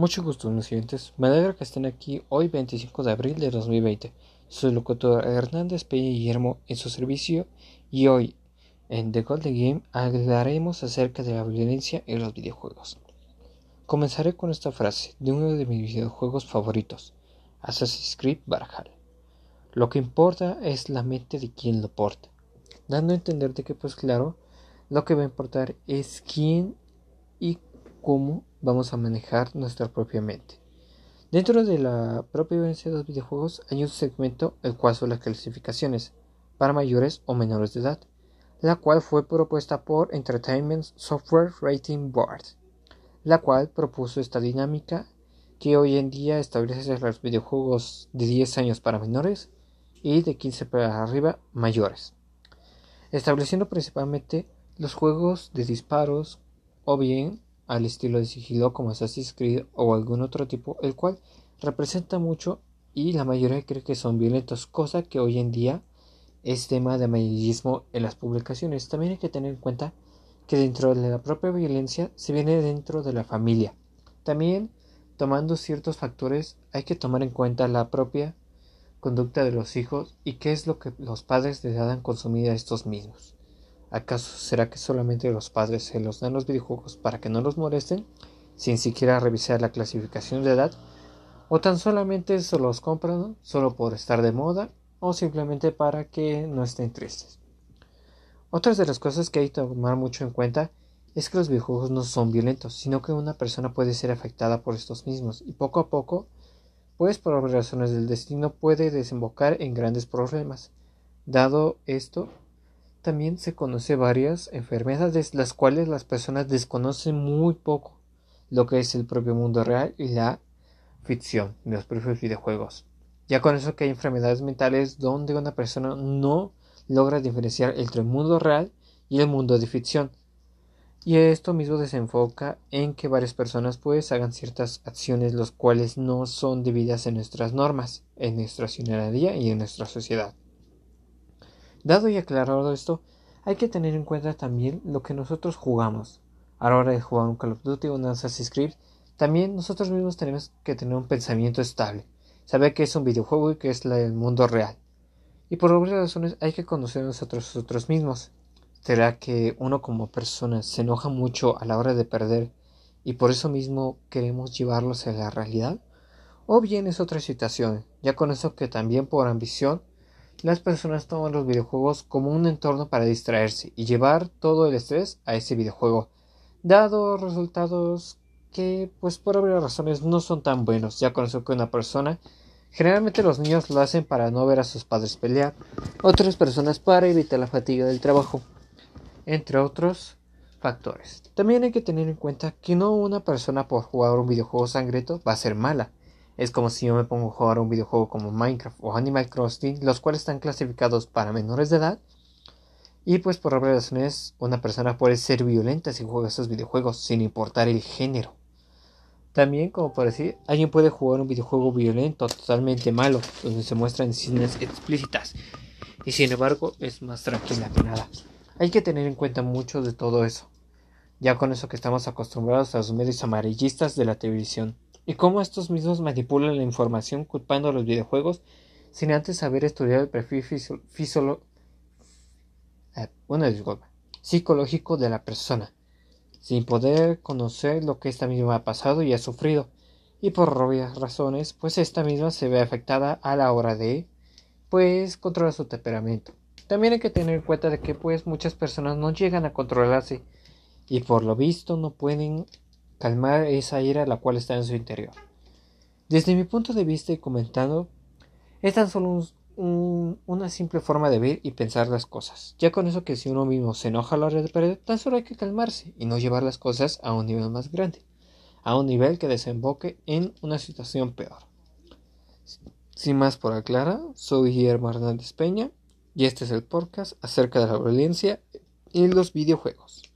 Mucho gusto, mis siguientes. Me alegra que estén aquí hoy, 25 de abril de 2020. Soy locutor Hernández Peña Guillermo en su servicio y hoy en The Golden Game hablaremos acerca de la violencia en los videojuegos. Comenzaré con esta frase de uno de mis videojuegos favoritos, Assassin's Creed Valhalla. Lo que importa es la mente de quien lo porta, dando a entender de que, pues claro, lo que va a importar es quién y cómo vamos a manejar nuestra propia mente. Dentro de la propia vivencia de los videojuegos hay un segmento el cual son las clasificaciones para mayores o menores de edad, la cual fue propuesta por Entertainment Software Rating Board, la cual propuso esta dinámica que hoy en día establece los videojuegos de 10 años para menores y de 15 para arriba mayores, estableciendo principalmente los juegos de disparos o bien al estilo de sigilo como Assassin's Creed o algún otro tipo, el cual representa mucho y la mayoría cree que son violentos, cosa que hoy en día es tema de amarillismo en las publicaciones. También hay que tener en cuenta que dentro de la propia violencia se viene dentro de la familia. También tomando ciertos factores hay que tomar en cuenta la propia conducta de los hijos y qué es lo que los padres le dan consumir a estos mismos. ¿Acaso será que solamente los padres se los dan los videojuegos para que no los molesten, sin siquiera revisar la clasificación de edad? ¿O tan solamente se los compran solo por estar de moda o simplemente para que no estén tristes? Otras de las cosas que hay que tomar mucho en cuenta es que los videojuegos no son violentos, sino que una persona puede ser afectada por estos mismos y poco a poco, pues por razones del destino puede desembocar en grandes problemas. Dado esto, también se conoce varias enfermedades las cuales las personas desconocen muy poco lo que es el propio mundo real y la ficción de los propios videojuegos. Ya con eso que hay enfermedades mentales donde una persona no logra diferenciar entre el mundo real y el mundo de ficción. Y esto mismo desenfoca en que varias personas pues hagan ciertas acciones las cuales no son debidas en nuestras normas, en nuestra ciudadanía y en nuestra sociedad. Dado y aclarado esto, hay que tener en cuenta también lo que nosotros jugamos. A la hora de jugar un Call of Duty o un Assassin's Creed, también nosotros mismos tenemos que tener un pensamiento estable, saber que es un videojuego y que es el mundo real. Y por obvias razones hay que conocer a nosotros, mismos. ¿Será que uno como persona se enoja mucho a la hora de perder y por eso mismo queremos llevarlos a la realidad? O bien es otra situación, ya con eso que también por ambición las personas toman los videojuegos como un entorno para distraerse y llevar todo el estrés a ese videojuego, dado resultados que pues por obvias razones no son tan buenos. Ya conozco que una persona, generalmente los niños lo hacen para no ver a sus padres pelear, otras personas para evitar la fatiga del trabajo, entre otros factores. También hay que tener en cuenta que no una persona por jugar un videojuego sangriento va a ser mala. Es como si yo me pongo a jugar un videojuego como Minecraft o Animal Crossing, los cuales están clasificados para menores de edad. Y pues por obvias razones una persona puede ser violenta si juega esos videojuegos, sin importar el género. También, como por decir, alguien puede jugar un videojuego violento, totalmente malo, donde se muestran escenas explícitas. Y sin embargo es más tranquila que nada. Hay que tener en cuenta mucho de todo eso. Ya con eso que estamos acostumbrados a los medios amarillistas de la televisión y cómo estos mismos manipulan la información culpando a los videojuegos sin antes haber estudiado el perfil eh, psicológico de la persona, sin poder conocer lo que esta misma ha pasado y ha sufrido, y por obvias razones, pues esta misma se ve afectada a la hora de, pues, controlar su temperamento. También hay que tener en cuenta de que, pues, muchas personas no llegan a controlarse y por lo visto no pueden calmar esa ira la cual está en su interior. Desde mi punto de vista y comentando, es tan solo una simple forma de ver y pensar las cosas. Ya con eso que si uno mismo se enoja a la hora de perder, tan solo hay que calmarse y no llevar las cosas a un nivel más grande, a un nivel que desemboque en una situación peor. Sin más por aclarar, soy Guillermo Hernández Peña y este es el podcast acerca de la violencia y los videojuegos.